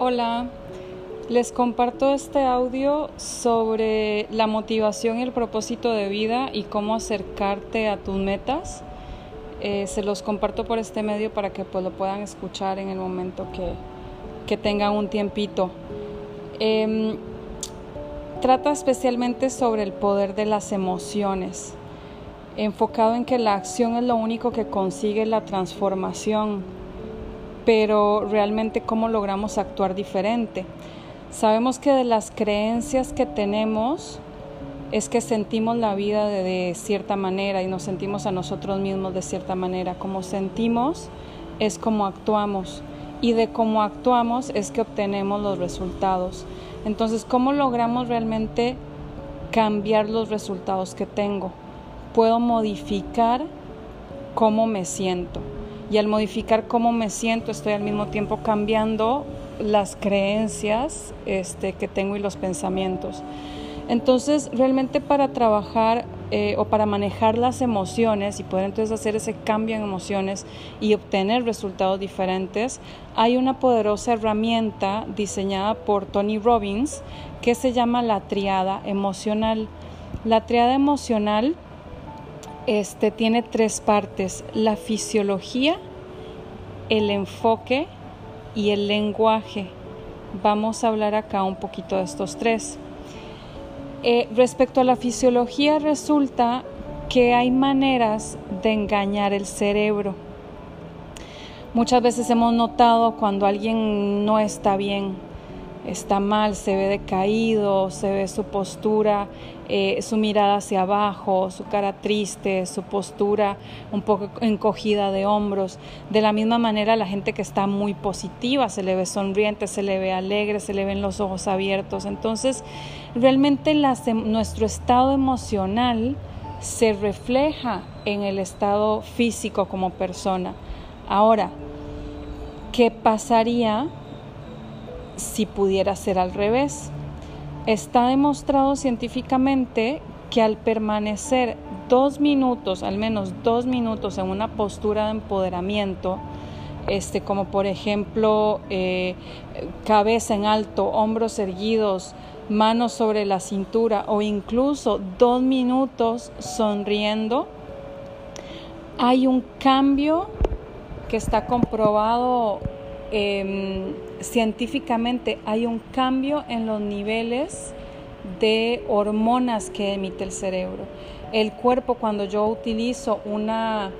Hola, les comparto este audio sobre la motivación y el propósito de vida y cómo acercarte a tus metas. Eh, se los comparto por este medio para que pues, lo puedan escuchar en el momento que, que tengan un tiempito. Em, trata especialmente sobre el poder de las emociones, enfocado en que la acción es lo único que consigue la transformación pero realmente cómo logramos actuar diferente. Sabemos que de las creencias que tenemos es que sentimos la vida de, cierta manera y nos sentimos a nosotros mismos de cierta manera. Como sentimos es como actuamos y de cómo actuamos es que obtenemos los resultados. Entonces, ¿cómo logramos realmente cambiar los resultados que tengo? Puedo modificar cómo me siento y al modificar cómo me siento estoy al mismo tiempo cambiando las creencias este, que tengo y los pensamientos. Entonces, realmente para trabajar eh, o para manejar las emociones y poder entonces hacer ese cambio en emociones y obtener resultados diferentes, hay una poderosa herramienta diseñada por Tony Robbins que se llama la triada emocional. La triada emocional este, tiene tres partes, la fisiología, el enfoque y el lenguaje. Vamos a hablar acá un poquito de estos tres. Eh, respecto a la fisiología, resulta que hay maneras de engañar el cerebro. Muchas veces hemos notado cuando alguien no está bien, está mal, se ve decaído, se ve su postura, eh, su mirada hacia abajo, su cara triste, su postura un poco encogida de hombros. De la misma manera, la gente que está muy positiva se le ve sonriente, se le ve alegre, se le ven los ojos abiertos. Entonces, realmente nuestro estado emocional se refleja en el estado físico como persona. Ahora, ¿qué pasaría si pudiera ser al revés. Está demostrado científicamente que al permanecer dos minutos, al menos dos minutos en una postura de empoderamiento, este, como por ejemplo eh, cabeza en alto, hombros erguidos, manos sobre la cintura o incluso dos minutos sonriendo, hay un cambio que está comprobado Em, científicamente hay un cambio en los niveles de hormonas que emite el cerebro. El cuerpo cuando yo utilizo una,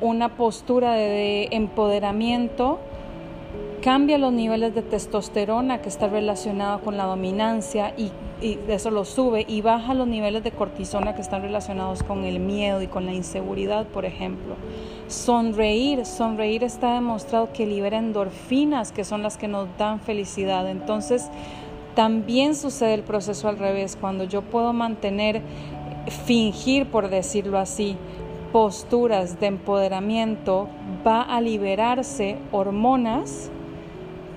una postura de, empoderamiento, cambia los niveles de testosterona que está relacionado con la dominancia y, y, eso lo sube y baja los niveles de cortisona que están relacionados con el miedo y con la inseguridad, por ejemplo. Sonreír, sonreír está demostrado que libera endorfinas, que son las que nos dan felicidad. Entonces, también sucede el proceso al revés, cuando yo puedo mantener, fingir, por decirlo así, posturas de empoderamiento, va a liberarse hormonas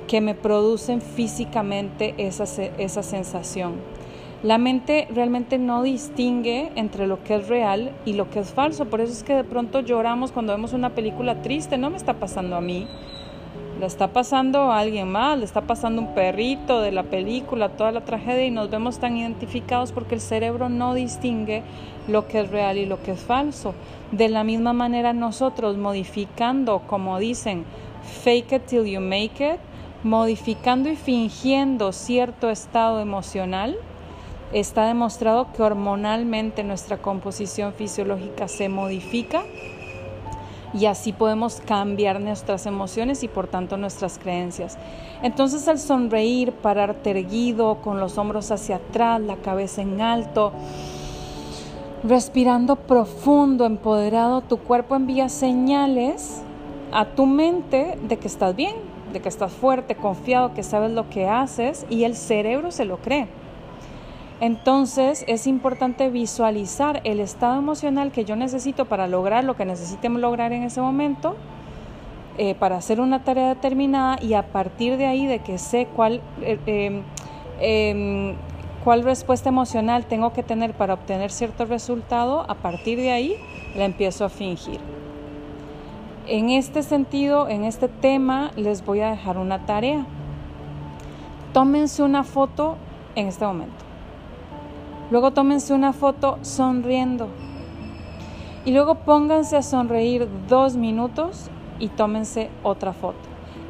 que me producen físicamente esa, esa sensación. La mente realmente no distingue entre lo que es real y lo que es falso. Por eso es que de pronto lloramos cuando vemos una película triste. No me está pasando a mí. Le está pasando a alguien más, le está pasando un perrito de la película, toda la tragedia y nos vemos tan identificados porque el cerebro no distingue lo que es real y lo que es falso. De la misma manera nosotros modificando, como dicen, fake it till you make it, modificando y fingiendo cierto estado emocional, Está demostrado que hormonalmente nuestra composición fisiológica se modifica y así podemos cambiar nuestras emociones y por tanto nuestras creencias. Entonces al sonreír, pararte erguido, con los hombros hacia atrás, la cabeza en alto, respirando profundo, empoderado, tu cuerpo envía señales a tu mente de que estás bien, de que estás fuerte, confiado, que sabes lo que haces y el cerebro se lo cree. Entonces es importante visualizar el estado emocional que yo necesito para lograr lo que necesitemos lograr en ese momento, eh, para hacer una tarea determinada y a partir de ahí de que sé cuál, eh, em, em, cuál respuesta emocional tengo que tener para obtener cierto resultado, a partir de ahí la empiezo a fingir. En este sentido, en este tema, les voy a dejar una tarea tómense una foto en este momento. Luego tómense una foto sonriendo. Y luego pónganse a sonreír dos minutos y tómense otra foto.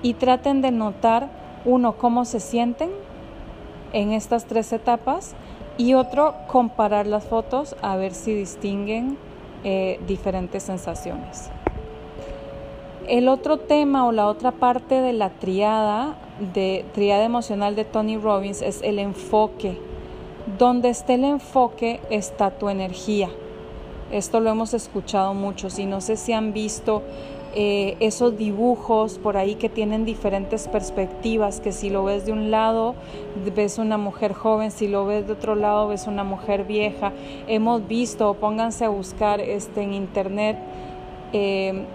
Y traten de notar, uno, cómo se sienten en estas tres etapas y otro, comparar las fotos a ver si distinguen eh, diferentes sensaciones. El otro tema o la otra parte de la triada, de triada emocional de Tony Robbins es el enfoque. Donde esté el enfoque está tu energía. Esto lo hemos escuchado mucho. y no sé si han visto eh, esos dibujos por ahí que tienen diferentes perspectivas, que si lo ves de un lado ves una mujer joven, si lo ves de otro lado ves una mujer vieja. Hemos visto, pónganse a buscar este, en internet eh,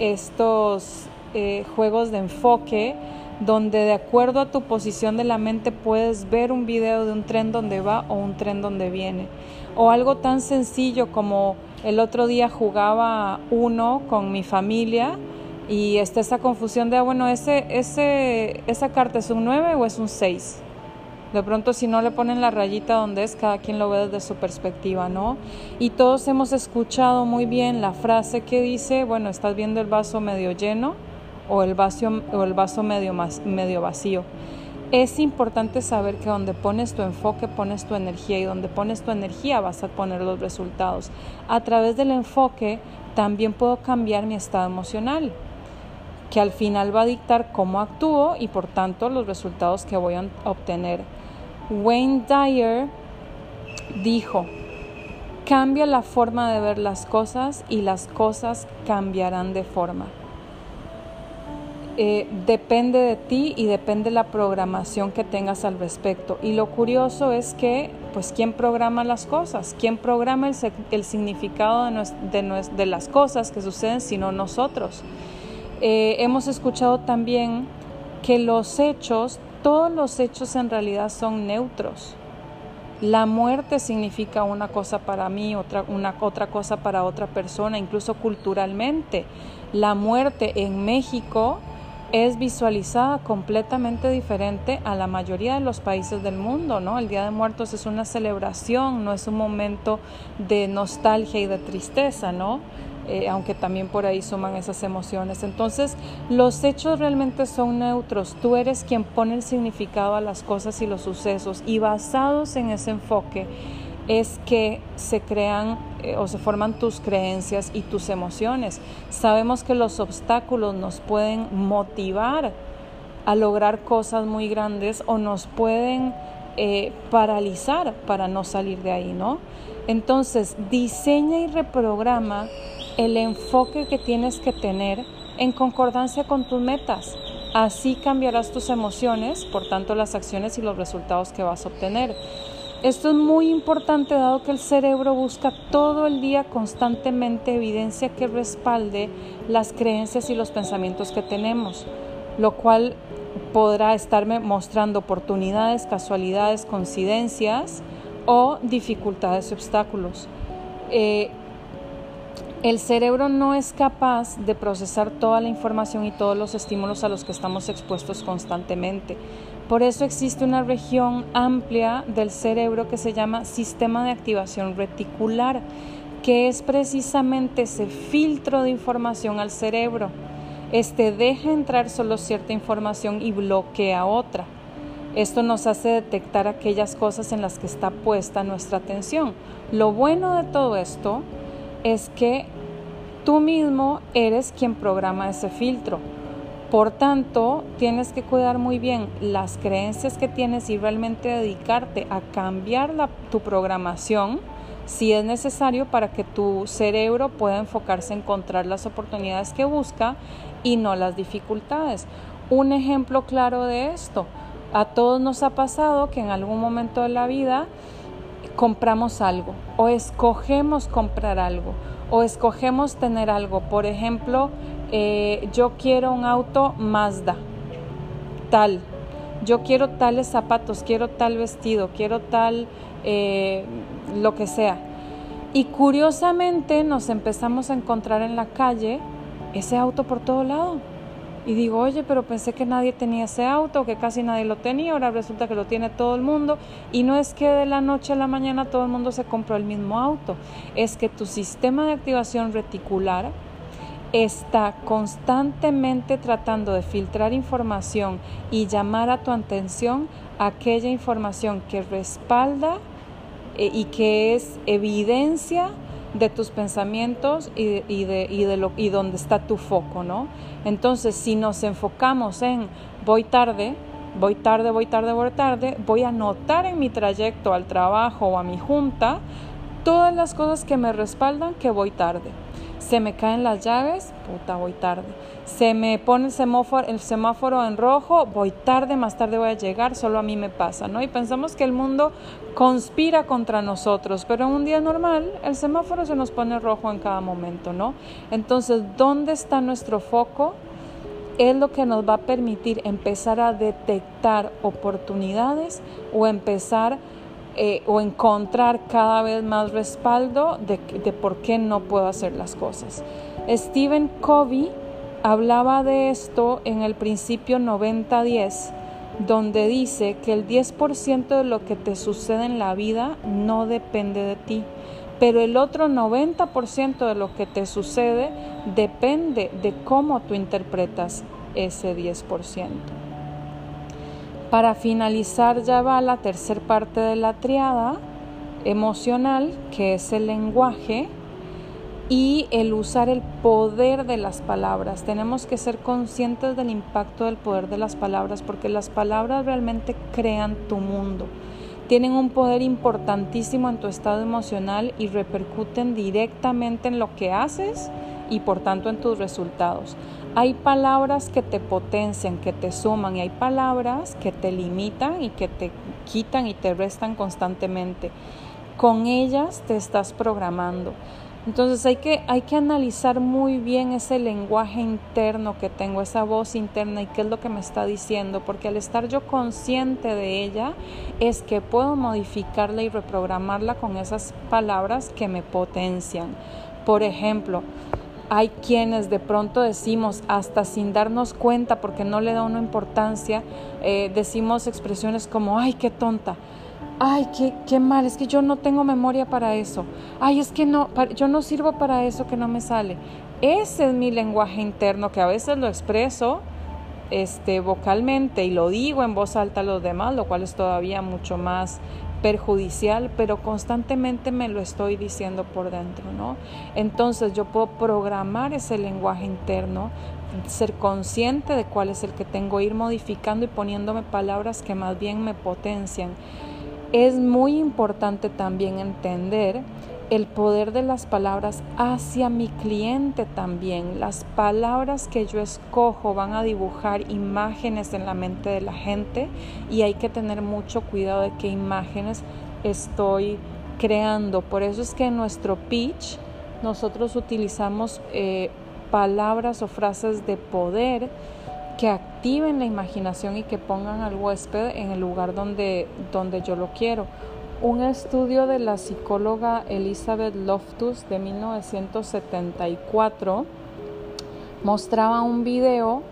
estos eh, juegos de enfoque donde de acuerdo a tu posición de la mente puedes ver un video de un tren donde va o un tren donde viene. O algo tan sencillo como el otro día jugaba uno con mi familia y está esa confusión de, ah, bueno, ese, ese, esa carta es un 9 o es un 6. De pronto si no le ponen la rayita donde es, cada quien lo ve desde su perspectiva, ¿no? Y todos hemos escuchado muy bien la frase que dice, bueno, estás viendo el vaso medio lleno o el vaso, o el vaso medio, medio vacío. Es importante saber que donde pones tu enfoque, pones tu energía y donde pones tu energía vas a poner los resultados. A través del enfoque también puedo cambiar mi estado emocional que al final va a dictar cómo actúo y por tanto los resultados que voy a obtener. Wayne Dyer dijo, cambia la forma de ver las cosas y las cosas cambiarán de forma. Eh, depende de ti y depende de la programación que tengas al respecto. Y lo curioso es que, pues, ¿quién programa las cosas? ¿Quién programa el, significado de, las cosas que suceden sino nosotros? Eh, hemos escuchado también que los hechos todos los hechos en realidad son neutros. La muerte significa una cosa para mí, otra, otra cosa para otra persona, incluso culturalmente. La muerte en México es visualizada completamente diferente a la mayoría de los países del mundo, ¿no? El Día de Muertos es una celebración, no es un momento de nostalgia y de tristeza, ¿no? Eh, aunque también por ahí suman esas emociones. Entonces, los hechos realmente son neutros. Tú eres quien pone el significado a las cosas y los sucesos y basados en ese enfoque es que se crean eh, o se forman tus creencias y tus emociones. Sabemos que los obstáculos nos pueden motivar a lograr cosas muy grandes o nos pueden eh, paralizar para no salir de ahí, ¿no? Entonces, diseña y reprograma el enfoque que tienes que tener en concordancia con tus metas. Así cambiarás tus emociones, por tanto las acciones y los resultados que vas a obtener. Esto es muy importante dado que el cerebro busca todo el día constantemente evidencia que respalde las creencias y los pensamientos que tenemos, lo cual podrá estarme mostrando oportunidades, casualidades, coincidencias o dificultades y obstáculos. Eh, el cerebro no es capaz de procesar toda la información y todos los estímulos a los que estamos expuestos constantemente. Por eso existe una región amplia del cerebro que se llama sistema de activación reticular, que es precisamente ese filtro de información al cerebro. Este deja entrar solo cierta información y bloquea otra. Esto nos hace detectar aquellas cosas en las que está puesta nuestra atención. Lo bueno de todo esto es que tú mismo eres quien programa ese filtro. Por tanto, tienes que cuidar muy bien las creencias que tienes y realmente dedicarte a cambiar tu programación si es necesario para que tu cerebro pueda enfocarse en encontrar las oportunidades que busca y no las dificultades. Un ejemplo claro de esto, a todos nos ha pasado que en algún momento de la vida compramos algo o escogemos comprar algo o escogemos tener algo. Por ejemplo, eh, yo quiero un auto Mazda, tal. Yo quiero tales zapatos, quiero tal vestido, quiero tal eh, lo que sea. Y curiosamente nos empezamos a encontrar en la calle ese auto por todo lado. y digo, oye, pero pensé que nadie tenía ese auto, que casi nadie lo tenía, ahora resulta que lo tiene todo el mundo. Y no es que de la noche a la mañana todo el mundo se compró el mismo auto, es que tu sistema de activación reticular está constantemente tratando de filtrar información y llamar a tu atención aquella información que respalda eh, y que es evidencia de tus pensamientos y, de, y, de lo, y donde está tu foco, ¿no? Entonces, si nos enfocamos en voy tarde, voy tarde, voy tarde, voy tarde, voy a notar en mi trayecto al trabajo o a mi junta todas las cosas que me respaldan que voy tarde se me caen las llaves, puta, voy tarde. Se me pone el semáforo, en rojo, voy tarde, más tarde voy a llegar, solo a mí me pasa, ¿no? Y pensamos que el mundo conspira contra nosotros, pero en un día normal el semáforo se nos pone rojo en cada momento, ¿no? Entonces, ¿dónde está nuestro foco? Es lo que nos va a permitir empezar a detectar oportunidades o empezar eh, o encontrar cada vez más respaldo de, de por qué no puedo hacer las cosas. Stephen Covey hablaba de esto en el principio 90-10, donde dice que el 10% de lo que te sucede en la vida no depende de ti, pero el otro 90% de lo que te sucede depende de cómo tú interpretas ese 10%. Para finalizar ya va la tercera parte de la triada emocional, que es el lenguaje y el usar el poder de las palabras. Tenemos que ser conscientes del impacto del poder de las palabras porque las palabras realmente crean tu mundo. Tienen un poder importantísimo en tu estado emocional y repercuten directamente en lo que haces y por tanto en tus resultados. Hay palabras que te potencian, que te suman y hay palabras que te limitan y que te quitan y te restan constantemente. Con ellas te estás programando. Entonces hay que, hay que analizar muy bien ese lenguaje interno que tengo, esa voz interna y qué es lo que me está diciendo, porque al estar yo consciente de ella es que puedo modificarla y reprogramarla con esas palabras que me potencian. Por ejemplo, hay quienes de pronto decimos, hasta sin darnos cuenta, porque no le da una importancia, eh, decimos expresiones como, ay, qué tonta, ay, qué, qué mal, es que yo no tengo memoria para eso, ay, es que no, yo no sirvo para eso que no me sale. Ese es mi lenguaje interno que a veces lo expreso este, vocalmente y lo digo en voz alta a los demás, lo cual es todavía mucho más perjudicial, pero constantemente me lo estoy diciendo por dentro, ¿no? Entonces yo puedo programar ese lenguaje interno, ser consciente de cuál es el que tengo, ir modificando y poniéndome palabras que más bien me potencian. Es muy importante también entender el poder de las palabras hacia mi cliente también. Las palabras que yo escojo van a dibujar imágenes en la mente de la gente y hay que tener mucho cuidado de qué imágenes estoy creando. Por eso es que en nuestro pitch nosotros utilizamos eh, palabras o frases de poder que activen la imaginación y que pongan al huésped en el lugar donde, donde yo lo quiero. Un estudio de la psicóloga Elizabeth Loftus de 1974 mostraba un video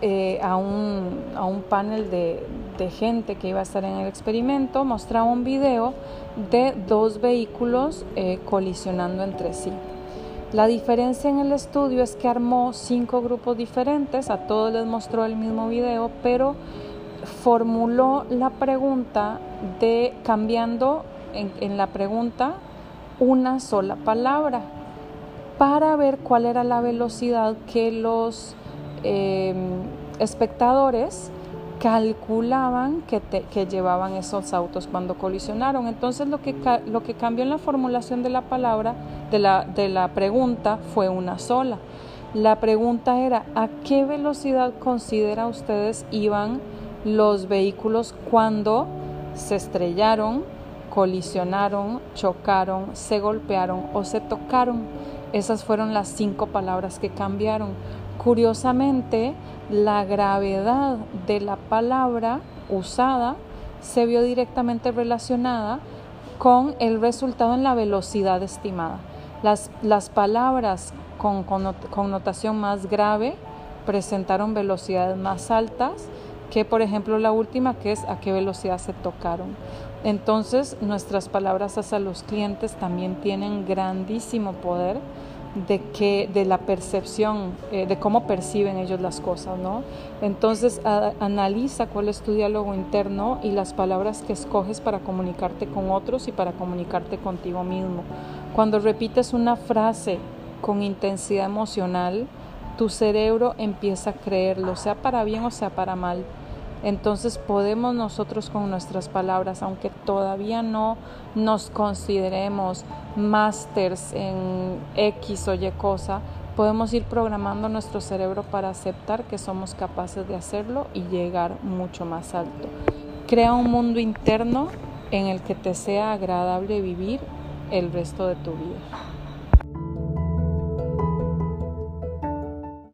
eh, a, un, a, un, panel de, de, gente que iba a estar en el experimento, mostraba un video de dos vehículos eh, colisionando entre sí. La diferencia en el estudio es que armó cinco grupos diferentes, a todos les mostró el mismo video, pero formuló la pregunta de cambiando en, la pregunta una sola palabra para ver cuál era la velocidad que los em, espectadores calculaban que, llevaban esos autos cuando colisionaron. Entonces lo que, lo que cambió en la formulación de la palabra, de la, de la pregunta, fue una sola. La pregunta era, ¿a qué velocidad considera ustedes iban los vehículos cuando se estrellaron, colisionaron, chocaron, se golpearon o se tocaron. Esas fueron las cinco palabras que cambiaron. Curiosamente, la gravedad de la palabra usada se vio directamente relacionada con el resultado en la velocidad estimada. Las, las palabras con connotación más grave presentaron velocidades más altas que por ejemplo la última que es a qué velocidad se tocaron. Entonces nuestras palabras hacia los clientes también tienen grandísimo poder de que de la percepción eh, de cómo perciben ellos las cosas no entonces analiza cuál es tu diálogo interno y las palabras que escoges para comunicarte con otros y para comunicarte contigo mismo cuando repites una frase con intensidad emocional tu cerebro empieza a creerlo sea para bien o sea para mal entonces podemos nosotros con nuestras palabras, aunque todavía no nos consideremos másters en X o Y cosa, podemos ir programando nuestro cerebro para aceptar que somos capaces de hacerlo y llegar mucho más alto. Crea un mundo interno en el que te sea agradable vivir el resto de tu vida.